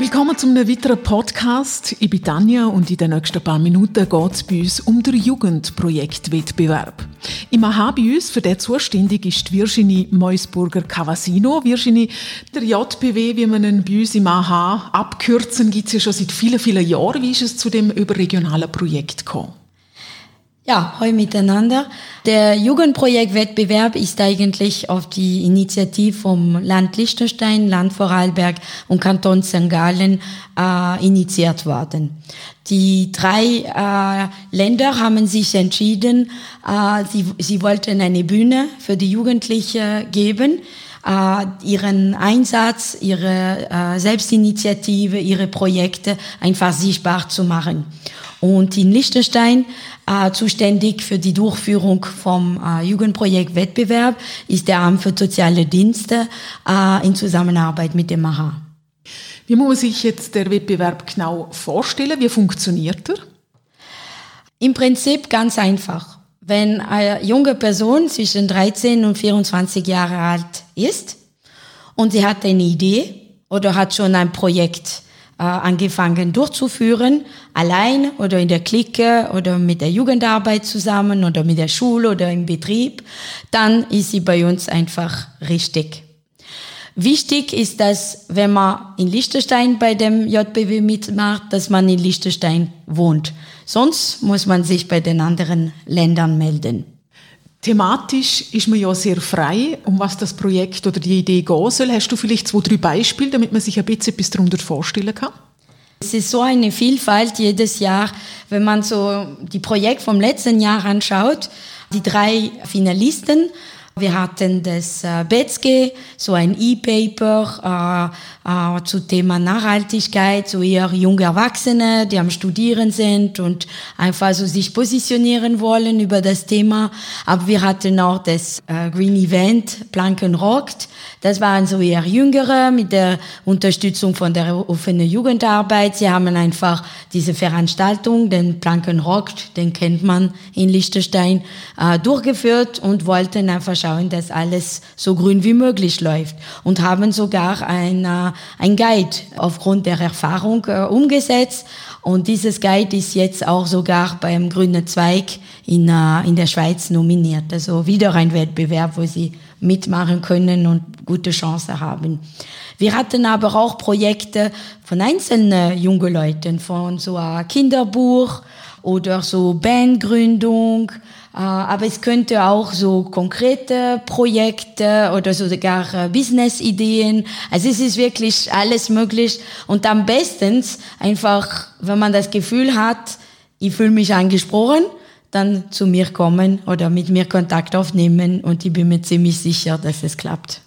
Willkommen zu einem weiteren Podcast. Ich bin Tanja und in den nächsten paar Minuten geht es bei uns um den Jugendprojektwettbewerb. Im AHA bei uns für den zuständig ist Virginie Meusburger-Cavasino. Virginie, der JPW, wie man ihn bei uns im AHA abkürzen, gibt es ja schon seit vielen, vielen Jahren. Wie ist es zu dem überregionalen Projekt gekommen? Ja, hoi miteinander. Der Jugendprojektwettbewerb ist eigentlich auf die Initiative vom Land Liechtenstein, Land Vorarlberg und Kanton St. Gallen äh, initiiert worden. Die drei äh, Länder haben sich entschieden, äh, sie, sie wollten eine Bühne für die Jugendlichen geben ihren Einsatz, ihre äh, Selbstinitiative, ihre Projekte einfach sichtbar zu machen. Und in Liechtenstein äh, zuständig für die Durchführung vom äh, Jugendprojekt Wettbewerb ist der Amt für soziale Dienste äh, in Zusammenarbeit mit dem AHA. Wie muss sich jetzt der Wettbewerb genau vorstellen? Wie funktioniert er? Im Prinzip ganz einfach. Wenn eine junge Person zwischen 13 und 24 Jahre alt ist und sie hat eine Idee oder hat schon ein Projekt äh, angefangen durchzuführen, allein oder in der Clique oder mit der Jugendarbeit zusammen oder mit der Schule oder im Betrieb, dann ist sie bei uns einfach richtig. Wichtig ist, dass wenn man in Liechtenstein bei dem JBW mitmacht, dass man in Liechtenstein wohnt. Sonst muss man sich bei den anderen Ländern melden. Thematisch ist man ja sehr frei, um was das Projekt oder die Idee gehen soll. Hast du vielleicht zwei, drei Beispiele, damit man sich ein bisschen etwas darunter vorstellen kann? Es ist so eine Vielfalt jedes Jahr, wenn man so die Projekte vom letzten Jahr anschaut. Die drei Finalisten wir hatten das äh, Betzke, so ein E-Paper äh, äh, zu Thema Nachhaltigkeit, so eher junge Erwachsene, die am Studieren sind und einfach so sich positionieren wollen über das Thema. Aber wir hatten auch das äh, Green Event Planken rockt. Das waren so eher Jüngere mit der Unterstützung von der offenen Jugendarbeit. Sie haben einfach diese Veranstaltung, den Planken rockt, den kennt man in Liechtenstein, äh, durchgeführt und wollten einfach schauen, schauen, dass alles so grün wie möglich läuft und haben sogar ein, äh, ein Guide aufgrund der Erfahrung äh, umgesetzt. Und dieses Guide ist jetzt auch sogar beim Grünen Zweig in, äh, in der Schweiz nominiert. Also wieder ein Wettbewerb, wo sie mitmachen können und gute Chancen haben. Wir hatten aber auch Projekte von einzelnen jungen Leuten, von so einem Kinderbuch oder so Bandgründung, aber es könnte auch so konkrete Projekte oder sogar äh, Business-Ideen. Also es ist wirklich alles möglich. Und am besten einfach, wenn man das Gefühl hat, ich fühle mich angesprochen, dann zu mir kommen oder mit mir Kontakt aufnehmen und ich bin mir ziemlich sicher, dass es klappt.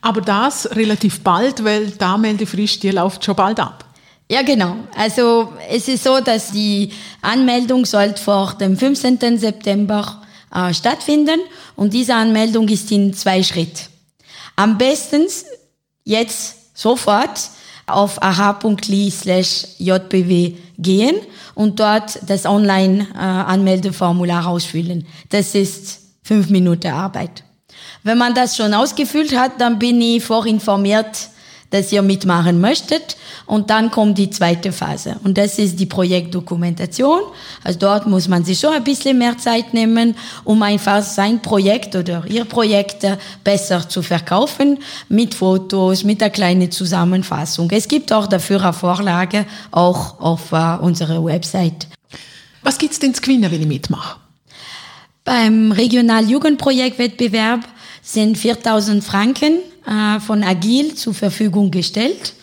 Aber das relativ bald, weil die Anmeldefrist, die läuft schon bald ab. Ja, genau. Also es ist so, dass die Anmeldung sollte vor dem 15. September äh, stattfinden und diese Anmeldung ist in zwei Schritten. Am besten jetzt sofort auf aha.li slash jbw gehen und dort das Online-Anmeldeformular ausfüllen. Das ist fünf Minuten Arbeit. Wenn man das schon ausgefüllt hat, dann bin ich vorinformiert, dass ihr mitmachen möchtet. Und dann kommt die zweite Phase. Und das ist die Projektdokumentation. Also dort muss man sich schon ein bisschen mehr Zeit nehmen, um einfach sein Projekt oder ihr Projekt besser zu verkaufen, mit Fotos, mit einer kleinen Zusammenfassung. Es gibt auch dafür eine Vorlage, auch auf uh, unserer Website. Was gibt's denn zu gewinnen, wenn ich mitmache? Beim Regionaljugendprojektwettbewerb sind 4000 Franken äh, von Agil zur Verfügung gestellt.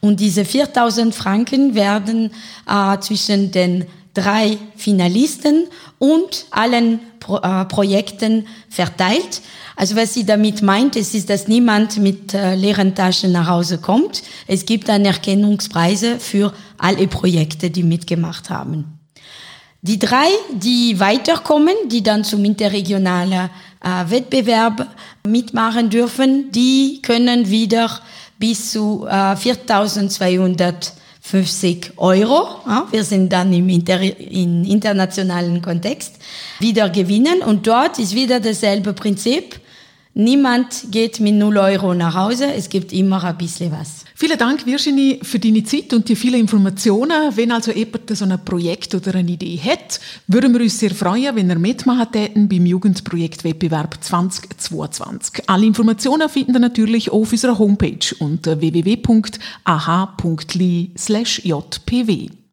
Und diese 4000 Franken werden äh, zwischen den drei Finalisten und allen Pro äh, Projekten verteilt. Also was sie damit meint, es ist, dass niemand mit äh, leeren Taschen nach Hause kommt. Es gibt Anerkennungspreise für alle Projekte, die mitgemacht haben. Die drei, die weiterkommen, die dann zum interregionalen äh, Wettbewerb mitmachen dürfen, die können wieder bis zu äh, 4.250 Euro, ja, wir sind dann im, inter, im internationalen Kontext, wieder gewinnen. Und dort ist wieder dasselbe Prinzip. Niemand geht mit 0 Euro nach Hause, es gibt immer ein bisschen was. Vielen Dank, Virginie, für deine Zeit und die vielen Informationen. Wenn also jemand so ein Projekt oder eine Idee hat, würden wir uns sehr freuen, wenn ihr mitmachen täten beim Jugendprojektwettbewerb 2022. Alle Informationen finden ihr natürlich auf unserer Homepage unter www.ah.li/jpw.